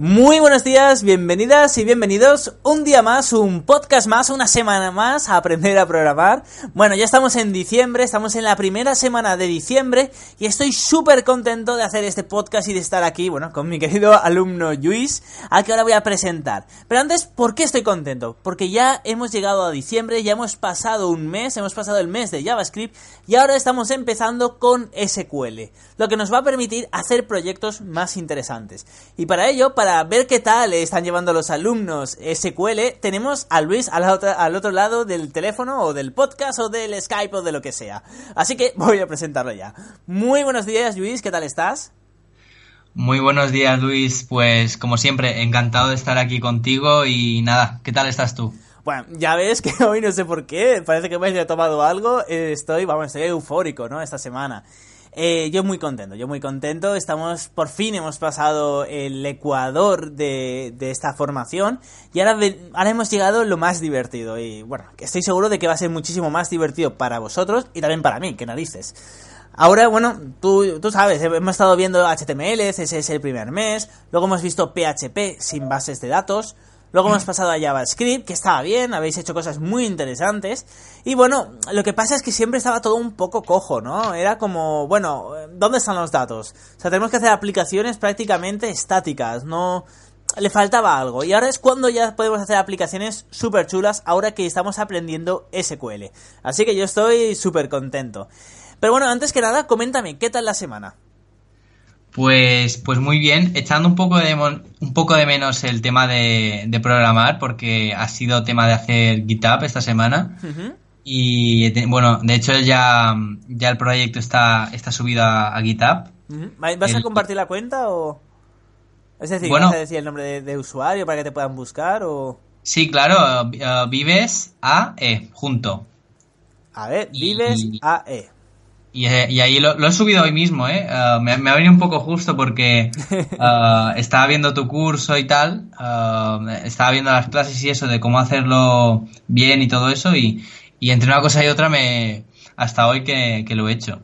Muy buenos días, bienvenidas y bienvenidos un día más, un podcast más, una semana más a aprender a programar. Bueno, ya estamos en diciembre, estamos en la primera semana de diciembre y estoy súper contento de hacer este podcast y de estar aquí, bueno, con mi querido alumno Luis, al que ahora voy a presentar. Pero antes, ¿por qué estoy contento? Porque ya hemos llegado a diciembre, ya hemos pasado un mes, hemos pasado el mes de JavaScript y ahora estamos empezando con SQL, lo que nos va a permitir hacer proyectos más interesantes. Y para ello, para para ver qué tal están llevando los alumnos SQL, tenemos a Luis al, al otro lado del teléfono o del podcast o del Skype o de lo que sea. Así que voy a presentarlo ya. Muy buenos días, Luis, ¿qué tal estás? Muy buenos días, Luis. Pues como siempre, encantado de estar aquí contigo y nada, ¿qué tal estás tú? Bueno, ya ves que hoy no sé por qué, parece que me he tomado algo, estoy, vamos, estoy eufórico, ¿no? Esta semana. Eh, yo muy contento, yo muy contento. Estamos, por fin hemos pasado el ecuador de, esta formación y ahora, hemos llegado lo más divertido. Y bueno, estoy seguro de que va a ser muchísimo más divertido para vosotros y también para mí, que narices. Ahora, bueno, tú, tú sabes, hemos estado viendo HTML, CSS el primer mes, luego hemos visto PHP sin bases de datos, Luego hemos pasado a JavaScript, que estaba bien, habéis hecho cosas muy interesantes. Y bueno, lo que pasa es que siempre estaba todo un poco cojo, ¿no? Era como, bueno, ¿dónde están los datos? O sea, tenemos que hacer aplicaciones prácticamente estáticas, no... Le faltaba algo. Y ahora es cuando ya podemos hacer aplicaciones súper chulas, ahora que estamos aprendiendo SQL. Así que yo estoy súper contento. Pero bueno, antes que nada, coméntame, ¿qué tal la semana? Pues, pues muy bien, echando un poco de, un poco de menos el tema de, programar, porque ha sido tema de hacer GitHub esta semana. Y bueno, de hecho ya, ya el proyecto está, está subido a, GitHub. ¿Vas a compartir la cuenta o...? Es decir, ¿vas a decir el nombre de, usuario para que te puedan buscar o...? Sí, claro, uh, Vives AE, junto. A ver, Vives AE. Eh, y, ahí lo, he subido hoy mismo, ¿eh? Uh, me, ha venido un poco justo porque uh, estaba viendo tu curso y tal, uh, estaba viendo las clases y eso de cómo hacerlo bien y todo eso y, entre una cosa y otra me hasta hoy que, lo he hecho.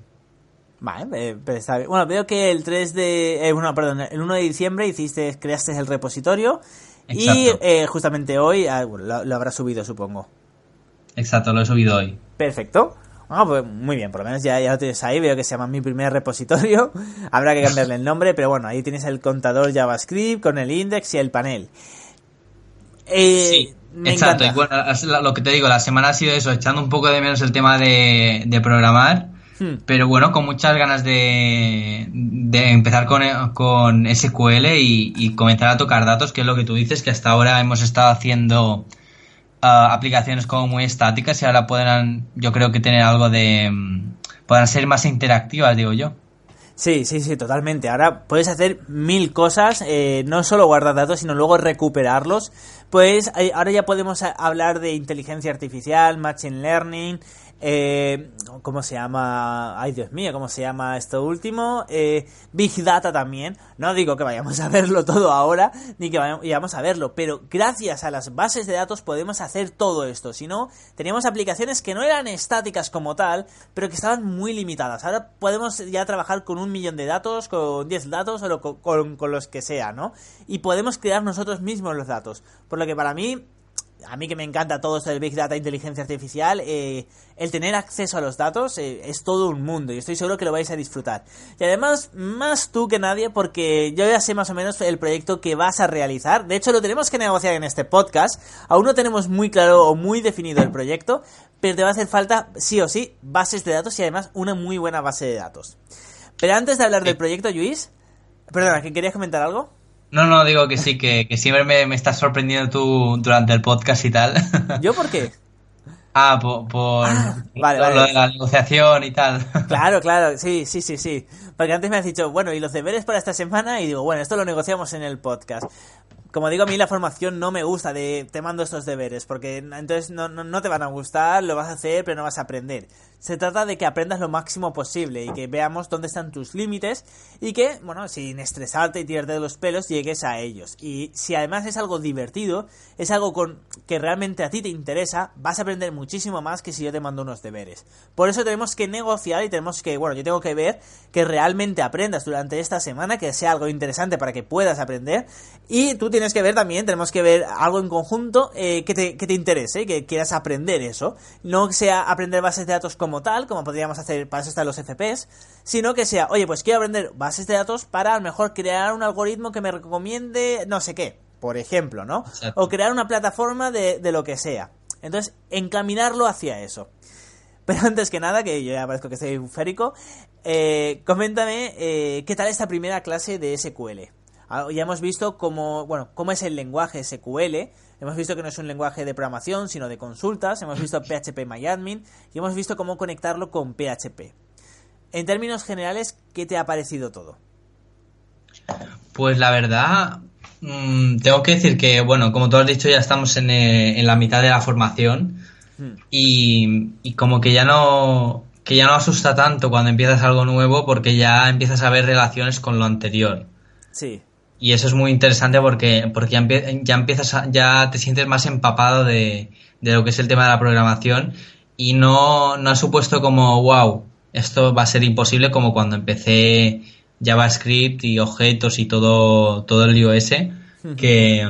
Vale, pero está bien. Bueno, veo que el 3 de... Eh, bueno, perdón, el 1 de diciembre hiciste, creaste el repositorio y eh, justamente hoy ah, lo, lo habrás subido, supongo. Exacto, lo he subido hoy. Perfecto. Ah, pues muy bien, por lo menos ya, ya lo tienes ahí, veo que se llama mi primer repositorio, habrá que cambiarle el nombre, pero bueno, ahí tienes el contador JavaScript con el index y el panel. Eh, sí, exacto, y bueno, lo que te digo, la semana ha sido eso, echando un poco de menos el tema de, programar, hmm. pero bueno, con muchas ganas de, de empezar con, con SQL y, y comenzar a tocar datos, que es lo que tú dices, que hasta ahora hemos estado haciendo aplicaciones como muy estáticas y ahora pueden, yo creo que tener algo de... Mm, puedan ser más interactivas, digo yo. Sí, sí, sí, totalmente. Ahora puedes hacer mil cosas, eh, no solo guardar datos, sino luego recuperarlos. Pues eh, ahora ya podemos hablar de inteligencia artificial, machine learning, eh, ¿Cómo se llama? Ay, Dios mío, ¿cómo se llama esto último? Eh, Big Data también. No digo que vayamos a verlo todo ahora, ni que vayamos a verlo, pero gracias a las bases de datos podemos hacer todo esto. Si no, teníamos aplicaciones que no eran estáticas como tal, pero que estaban muy limitadas. Ahora podemos ya trabajar con un millón de datos, con 10 datos o con, con los que sea, ¿no? Y podemos crear nosotros mismos los datos. Por lo que para mí a mí que me encanta todo esto del Big Data, inteligencia artificial, eh, el tener acceso a los datos eh, es todo un mundo y estoy seguro que lo vais a disfrutar. Y además, más tú que nadie, porque yo ya sé más o menos el proyecto que vas a realizar. De hecho, lo tenemos que negociar en este podcast. Aún no tenemos muy claro o muy definido el proyecto, pero te va a hacer falta, sí o sí, bases de datos y además una muy buena base de datos. Pero antes de hablar del proyecto, Luis, perdona, ¿que querías comentar algo? No, no, digo que sí, que, siempre me, me, estás sorprendiendo tú durante el podcast y tal. ¿Yo por qué? Ah, por, por ah, lo de la negociación y tal. Claro, claro, sí, sí, sí, sí. Porque antes me has dicho, bueno, y los deberes para esta semana, y digo, bueno, esto lo negociamos en el podcast. como digo, a mí la formación no me gusta de te mando estos deberes, porque entonces no, no, te van a gustar, lo vas a hacer, pero no vas a aprender. Se trata de que aprendas lo máximo posible y que veamos dónde están tus límites y que, bueno, sin estresarte y tirarte de los pelos, llegues a ellos. Y si además es algo divertido, es algo con que realmente a ti te interesa, vas a aprender muchísimo más que si yo te mando unos deberes. Por eso tenemos que negociar y tenemos que, bueno, yo tengo que ver que realmente aprendas durante esta semana, que sea algo interesante para que puedas aprender y tú tienes que ver también, tenemos que ver algo en conjunto eh, que, te, que te interese, que quieras aprender eso. No sea aprender bases de datos como tal, como podríamos hacer para eso están los FPs, sino que sea, oye, pues quiero aprender bases de datos para a lo mejor crear un algoritmo que me recomiende no sé qué, por ejemplo, ¿no? O crear una plataforma de, de lo que sea. Entonces, encaminarlo hacia eso. Pero antes que nada, que yo ya parezco que estoy euférico, eh, coméntame eh, qué tal esta primera clase de SQL. Ah, ya hemos visto cómo, bueno, cómo es el lenguaje SQL, hemos visto que no es un lenguaje de programación, sino de consultas, hemos visto PHP MyAdmin y hemos visto cómo conectarlo con PHP. En términos generales, ¿qué te ha parecido todo? Pues la verdad, mm, tengo que decir que, bueno, como tú has dicho, ya estamos en, eh, la mitad de la formación hmm. y, y, como que ya no que ya no asusta tanto cuando empiezas algo nuevo porque ya empiezas a ver relaciones con lo anterior. Sí. Y eso es muy interesante porque, porque ya, ya empiezas, ya te sientes más empapado de, lo que es el tema de la programación y no, no ha supuesto como, wow, esto va a ser imposible como cuando empecé JavaScript y objetos y todo, todo el iOS, que,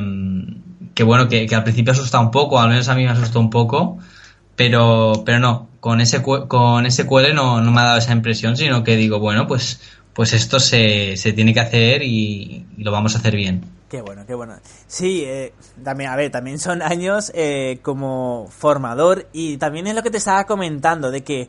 que bueno, que, al principio asusta un poco, al menos a mí me asustó un poco, pero, pero no, con ese con SQL no, no me ha dado esa impresión, sino que digo, bueno, pues pues esto se, se tiene que hacer y, lo vamos a hacer bien. Qué bueno, qué bueno. Sí, eh, también, a ver, también son años eh, como formador y también es lo que te estaba comentando, de que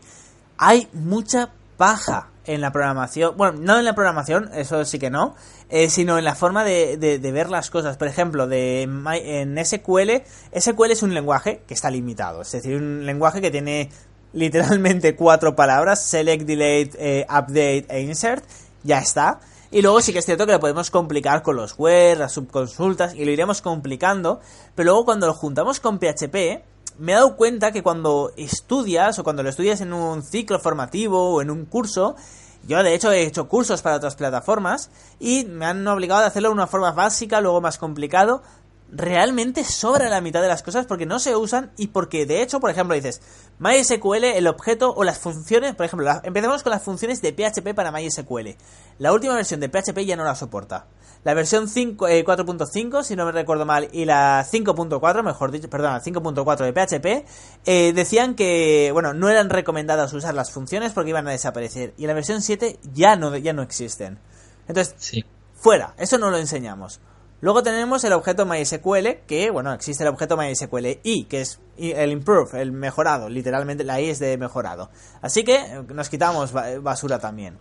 hay mucha paja en la programación, bueno, no en la programación, eso sí que no, eh, sino en la forma de, de, ver las cosas. Por ejemplo, de, en SQL, SQL es un lenguaje que está limitado, es decir, un lenguaje que tiene literalmente cuatro palabras, select, delete, eh, update e insert, ya está. Y luego sí que es cierto que lo podemos complicar con los where, las subconsultas, y lo iremos complicando, pero luego cuando lo juntamos con PHP, me he dado cuenta que cuando estudias, o cuando lo estudias en un ciclo formativo o en un curso, yo de hecho he hecho cursos para otras plataformas y me han obligado a hacerlo de una forma básica, luego más complicado, realmente sobra la mitad de las cosas porque no se usan y porque de hecho, por ejemplo, dices MySQL, el objeto o las funciones, por ejemplo, empecemos con las funciones de PHP para MySQL. La última versión de PHP ya no la soporta. La versión 4.5, eh, si no me recuerdo mal, y la 5.4, mejor dicho, perdón, la 5.4 de PHP, eh, decían que, bueno, no eran recomendadas usar las funciones porque iban a desaparecer. Y en la versión 7 ya no, ya no existen. Entonces, sí. fuera, eso no lo enseñamos. Luego tenemos el objeto MySQL, que, bueno, existe el objeto MySQL i, que es el improve, el mejorado, literalmente la i es de mejorado. Así que eh, nos quitamos basura también.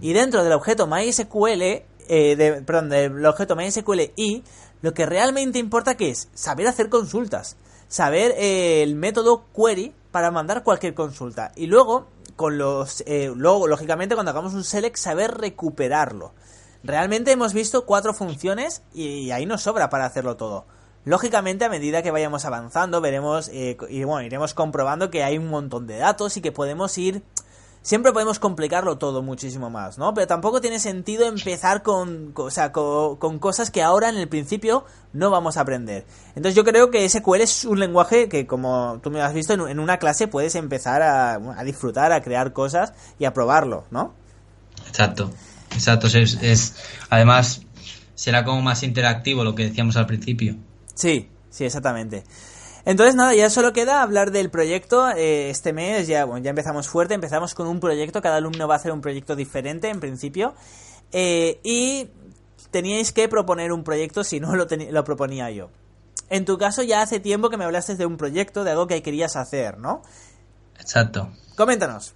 Y dentro del objeto MySQL, eh, perdón, del objeto MySQL i, lo que realmente importa que es saber hacer consultas, saber eh, el método query para mandar cualquier consulta. Y luego, con los, luego, lógicamente, cuando hagamos un select, saber recuperarlo. Realmente hemos visto cuatro funciones y ahí nos sobra para hacerlo todo. Lógicamente, a medida que vayamos avanzando, veremos eh, y bueno, iremos comprobando que hay un montón de datos y que podemos ir. Siempre podemos complicarlo todo muchísimo más, ¿no? Pero tampoco tiene sentido empezar con, o sea, con, cosas que ahora en el principio no vamos a aprender. Entonces yo creo que SQL es un lenguaje que, como tú me has visto, en, una clase puedes empezar a, a disfrutar, a crear cosas y a probarlo, ¿no? Exacto. Exacto, es, además será como más interactivo lo que decíamos al principio. Sí, sí, exactamente. Entonces nada, ya solo queda hablar del proyecto. Eh, este mes ya, bueno, ya empezamos fuerte, empezamos con un proyecto, cada alumno va a hacer un proyecto diferente en principio. Eh, y teníais que proponer un proyecto si no lo, lo proponía yo. En tu caso ya hace tiempo que me hablaste de un proyecto, de algo que querías hacer, ¿no? Exacto. Coméntanos.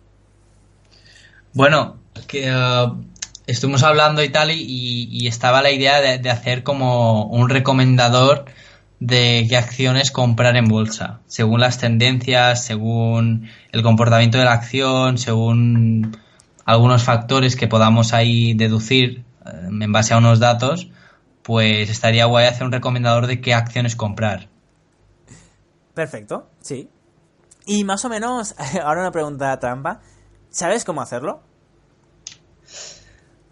Bueno, que uh, estuvimos hablando y tal, y, estaba la idea de, hacer como un recomendador de qué acciones comprar en bolsa, según las tendencias, según el comportamiento de la acción, según algunos factores que podamos ahí deducir eh, en base a unos datos, pues estaría guay hacer un recomendador de qué acciones comprar. Perfecto, sí. Y más o menos, ahora una pregunta trampa. ¿Sabes cómo hacerlo?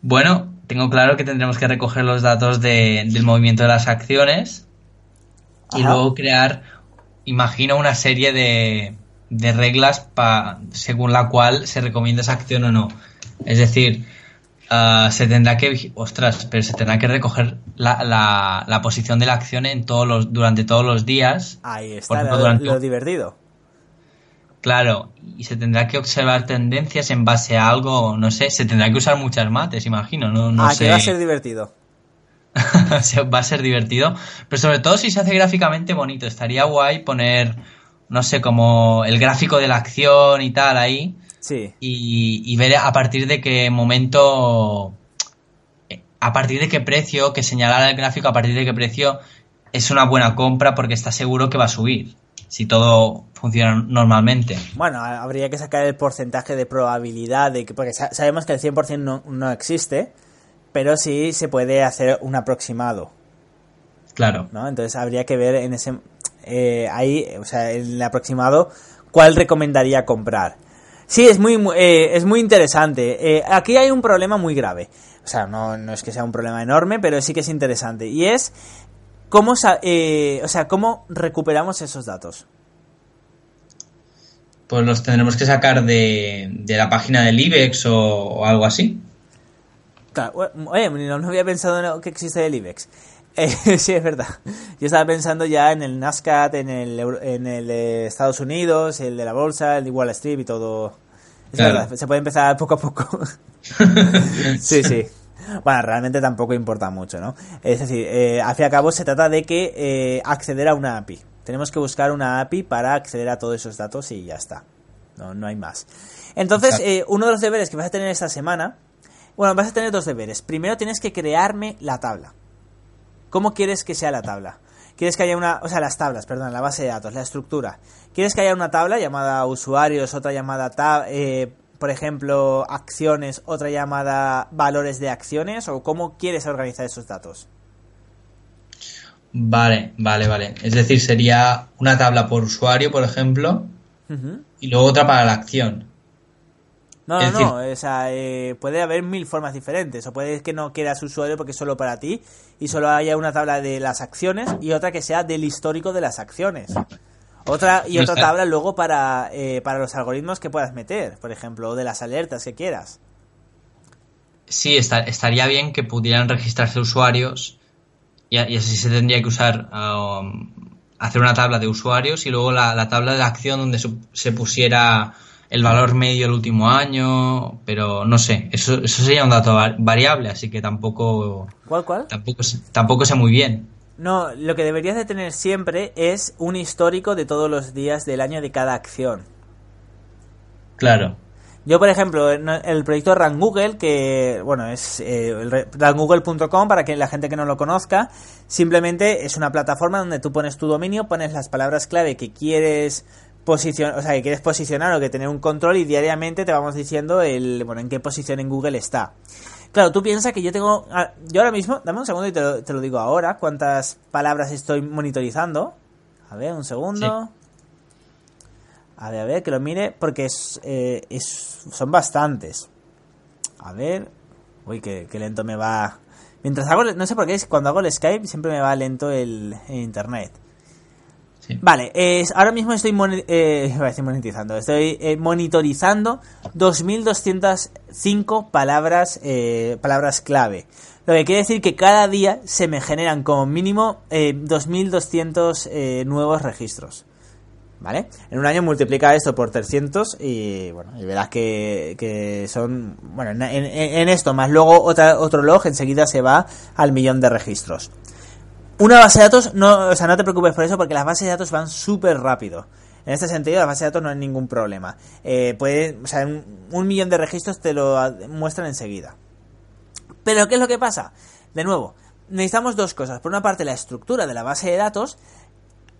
Bueno, tengo claro que tendremos que recoger los datos del movimiento de las acciones y luego crear, imagino, una serie de, de reglas pa, según la cual se recomienda esa acción o no. Es decir, ah, se tendrá que, ostras, pero se tendrá que recoger la, la, posición de la acción en todos los, durante todos los días. Ahí está, lo divertido. Claro, y se tendrá que observar tendencias en base a algo, no sé, se tendrá que usar muchas mates, imagino, no, no ah, que va a ser divertido. va a ser divertido, pero sobre todo si se hace gráficamente bonito, estaría guay poner, no sé, como el gráfico de la acción y tal ahí. Sí. Y, y ver a partir de qué momento, a partir de qué precio, que señalar el gráfico a partir de qué precio es una buena compra porque está seguro que va a subir si todo funciona normalmente. Bueno, habría que sacar el porcentaje de probabilidad de que, porque sabemos que el 100% no, no existe, pero sí se puede hacer un aproximado. Claro. ¿no? Entonces habría que ver en ese eh, ahí, o sea, en el aproximado, cuál recomendaría comprar. Sí, es muy, eh, es muy interesante. Eh, aquí hay un problema muy grave. O sea, no, no es que sea un problema enorme, pero sí que es interesante. Y es ¿Cómo, eh, o sea, ¿Cómo recuperamos esos datos? Pues los tendremos que sacar de, la página del IBEX o, algo así. oye, no, había pensado que existe el IBEX. Eh, sí, es verdad. Yo estaba pensando ya en el NASCAR, en el, en el de Estados Unidos, el de la bolsa, el de Wall Street y todo. Es verdad, se puede empezar poco a poco. sí, sí. Bueno, realmente tampoco importa mucho, ¿no? Es decir, eh, al fin y al cabo se trata de que eh, acceder a una API. Tenemos que buscar una API para acceder a todos esos datos y ya está. No, no hay más. Entonces, eh, uno de los deberes que vas a tener esta semana, bueno, vas a tener dos deberes. Primero tienes que crearme la tabla. ¿Cómo quieres que sea la tabla? ¿Quieres que haya una, o sea, las tablas, perdón, la base de datos, la estructura? ¿Quieres que haya una tabla llamada usuarios, otra llamada tab, eh, por ejemplo, acciones, otra llamada valores de acciones? ¿O cómo quieres organizar esos datos? Vale, vale, vale. Es decir, sería una tabla por usuario, por ejemplo, y luego otra para la acción. No, no, no, o sea, eh, puede haber mil formas diferentes. O puede que no quieras usuario porque es solo para ti y solo haya una tabla de las acciones y otra que sea del histórico de las acciones. Otra y otra tabla luego para, eh, para los algoritmos que puedas meter, por ejemplo, o de las alertas que quieras. Sí, estaría bien que pudieran registrarse usuarios y, así se tendría que usar, um, hacer una tabla de usuarios y luego la, tabla de acción donde se, pusiera el valor medio el último año, pero no sé, eso, eso sería un dato variable, así que tampoco... ¿Cuál, cuál? Tampoco, tampoco sé muy bien. No, lo que deberías de tener siempre es un histórico de todos los días del año de cada acción. Claro. Yo, por ejemplo, el proyecto Run Google, que, bueno, es eh, rangoogle.com para que la gente que no lo conozca, simplemente es una plataforma donde tú pones tu dominio, pones las palabras clave que quieres posicionar, o sea, que quieres posicionar o que tener un control y diariamente te vamos diciendo el, bueno, en qué posición en Google está. Claro, tú piensas que yo tengo. Ah, yo ahora mismo, dame un segundo y te lo, digo ahora, cuántas palabras estoy monitorizando. A ver, un segundo. A ver, a ver, que lo mire, porque es, eh, es son bastantes. A ver. Uy, que, lento me va. Mientras hago. No sé por qué, cuando hago el Skype siempre me va lento el internet. Vale, es, ahora mismo estoy eh, monetizando, estoy eh, monitorizando 2.205 palabras, eh, palabras clave. Lo que quiere decir que cada día se me generan como mínimo 2.200 nuevos registros. ¿Vale? En un año multiplica esto por 300 y bueno, y verás que, son, bueno, en, esto más luego otra, otro log enseguida se va al millón de registros. Una base de datos, no, o sea, no te preocupes por eso porque las bases de datos van súper rápido. En este sentido, la base de datos no hay ningún problema. Eh, puede, o sea, un, millón de registros te lo muestran enseguida. Pero, ¿qué es lo que pasa? De nuevo, necesitamos dos cosas. Por una parte, la estructura de la base de datos.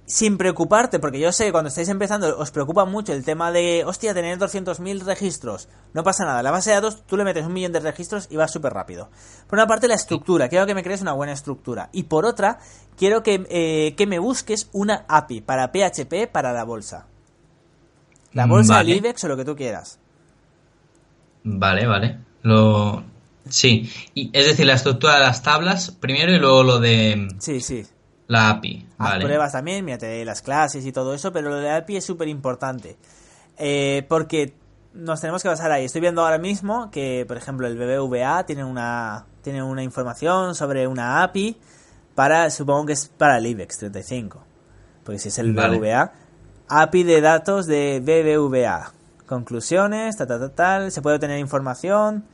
Sin preocuparte, porque yo sé que cuando estáis empezando os preocupa mucho el tema de, hostia, tener 200.000 registros. No pasa nada, la base de datos tú le metes un millón de registros y va súper rápido. Por una parte la estructura, quiero que me crees una buena estructura. Y por otra, quiero que, eh, que me busques una API para PHP para la bolsa. La bolsa, del IBEX o lo que tú quieras. Vale, vale. Lo... Sí, y, es decir, la estructura de las tablas primero y luego lo de... Sí, sí. La API. Vale. pruebas también, mírate las clases y todo eso, pero lo de la API es súper importante. Eh, porque nos tenemos que basar ahí. Estoy viendo ahora mismo que, por ejemplo, el BBVA tiene una, tiene una información sobre una API para, supongo que es para el IBEX 35. Porque si es el BBVA, API de datos de BBVA. Conclusiones, tal, tal, tal, tal. Se puede obtener información.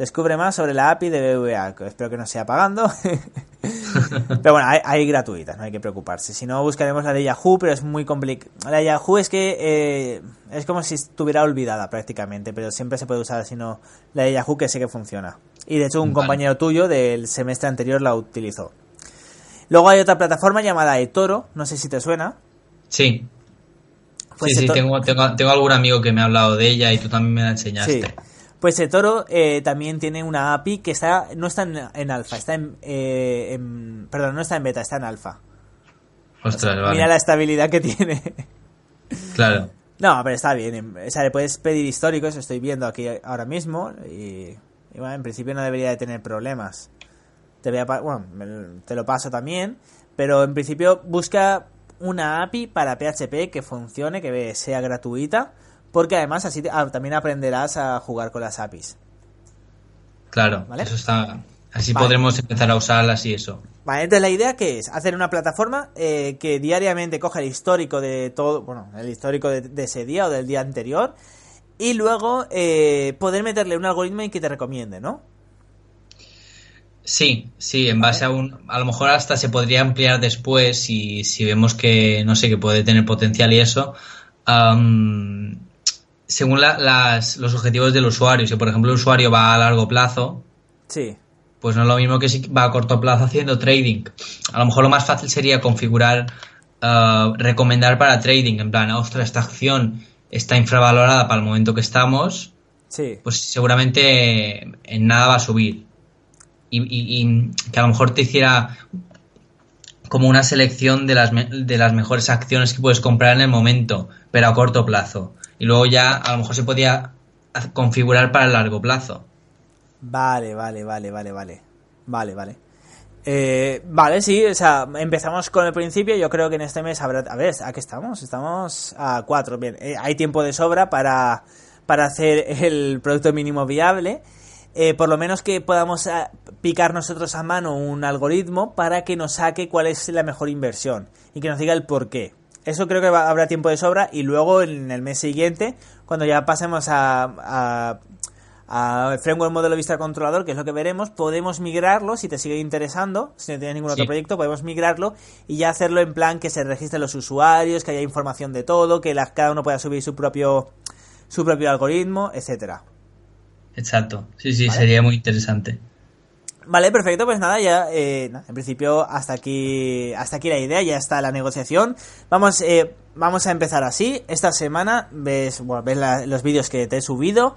Descubre más sobre la API de BBVA. espero que no sea pagando. pero bueno, hay, gratuitas, no hay que preocuparse. Si no, buscaremos la de Yahoo, pero es muy complicado. La de Yahoo es que eh, es como si estuviera olvidada prácticamente, pero siempre se puede usar, sino la de Yahoo que sé que funciona. Y de hecho, un compañero tuyo del semestre anterior la utilizó. Luego hay otra plataforma llamada eToro, no sé si te suena. Sí. Pues sí, sí, tengo, tengo, algún amigo que me ha hablado de ella y tú también me la enseñaste. Sí. Pues eToro eh, también tiene una API que está no está en, alfa, está eh, en, Perdón, no está en beta, está en alfa. Ostras, vale. Mira la estabilidad que tiene. Claro. No, pero está bien. O sea, le puedes pedir históricos, estoy viendo aquí ahora mismo. Y, bueno, en principio no debería de tener problemas. Te, voy a, bueno, te lo paso también. Pero en principio busca una API para PHP que funcione, que sea gratuita, porque además así ah, también aprenderás a jugar con las APIs. Claro, eso está. Así podremos empezar a usarlas y eso. Vale, entonces la idea que es hacer una plataforma eh, que diariamente coja el histórico de todo, bueno, el histórico de, ese día o del día anterior y luego eh, poder meterle un algoritmo y que te recomiende, ¿no? Sí, sí, en base a un... A lo mejor hasta se podría ampliar después si, si vemos que, no sé, que puede tener potencial y eso. Según las, los objetivos del usuario. Si, por ejemplo, el usuario va a largo plazo, sí. pues no es lo mismo que si va a corto plazo haciendo trading. A lo mejor lo más fácil sería configurar, ah, recomendar para trading. En plan, ostras, esta acción está infravalorada para el momento que estamos. Sí. Pues seguramente en nada va a subir y, que a lo mejor te hiciera como una selección de las, de las mejores acciones que puedes comprar en el momento, pero a corto plazo. Y luego ya a lo mejor se podía configurar para el largo plazo. Vale, vale, vale, vale, vale. Vale, vale. Eh, vale, sí, o sea, empezamos con el principio. Yo creo que en este mes habrá. A ver, ¿a qué estamos? Estamos a cuatro. Bien, eh, hay tiempo de sobra para, para hacer el producto mínimo viable. Eh, por lo menos que podamos ah, picar nosotros a mano un algoritmo para que nos saque cuál es la mejor inversión y que nos diga el por qué. Eso creo que habrá tiempo de sobra y luego en el mes siguiente, cuando ya pasemos a, a, framework modelo vista controlador, que es lo que veremos, podemos migrarlo, si te sigue interesando, si no tienes ningún otro proyecto, podemos migrarlo y ya hacerlo en plan que se registren los usuarios, que haya información de todo, que cada uno pueda subir su propio, su propio algoritmo, etcétera. Exacto, sí, sí, sería muy interesante. Vale, perfecto, pues nada, ya eh, en principio hasta aquí hasta aquí la idea, ya está la negociación. Vamos eh, vamos a empezar así. Esta semana ves, bueno, ves los vídeos que te he subido,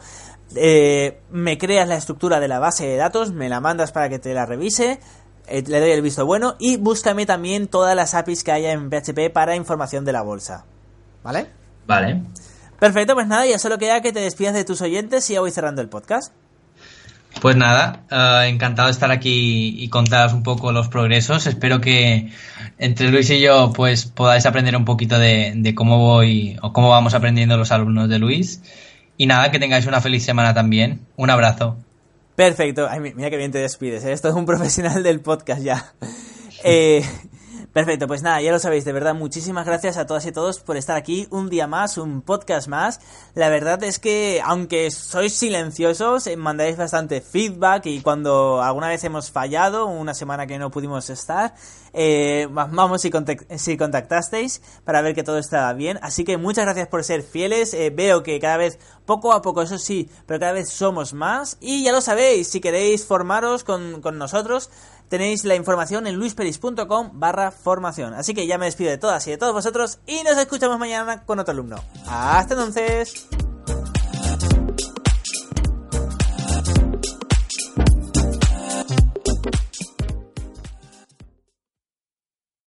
eh, me creas la estructura de la base de datos, me la mandas para que te la revise, le doy el visto bueno y búscame también todas las APIs que haya en PHP para información de la bolsa. ¿Vale? Vale. Perfecto, pues nada, ya solo queda que te despidas de tus oyentes y ya voy cerrando el podcast. Pues nada, eh, encantado de estar aquí y contaros un poco los progresos. Espero que entre Luis y yo pues podáis aprender un poquito de, cómo voy o cómo vamos aprendiendo los alumnos de Luis. Y nada, que tengáis una feliz semana también. Un abrazo. Perfecto. Ay, mira que bien te despides. ¿eh? Esto es un profesional del podcast ya. Eh, Perfecto, pues nada, ya lo sabéis, de verdad, muchísimas gracias a todas y todos por estar aquí un día más, un podcast más. La verdad es que, aunque sois silenciosos, eh, mandáis bastante feedback y cuando alguna vez hemos fallado, una semana que no pudimos estar, eh, vamos si, contactasteis para ver que todo está bien. Así que muchas gracias por ser fieles. Eh, veo que cada vez, poco a poco, eso sí, pero cada vez somos más. Y ya lo sabéis, si queréis formaros con, con nosotros, tenéis la información en luisperis.com barra formación. Así que ya me despido de todas y de todos vosotros y nos escuchamos mañana con otro alumno. Hasta entonces.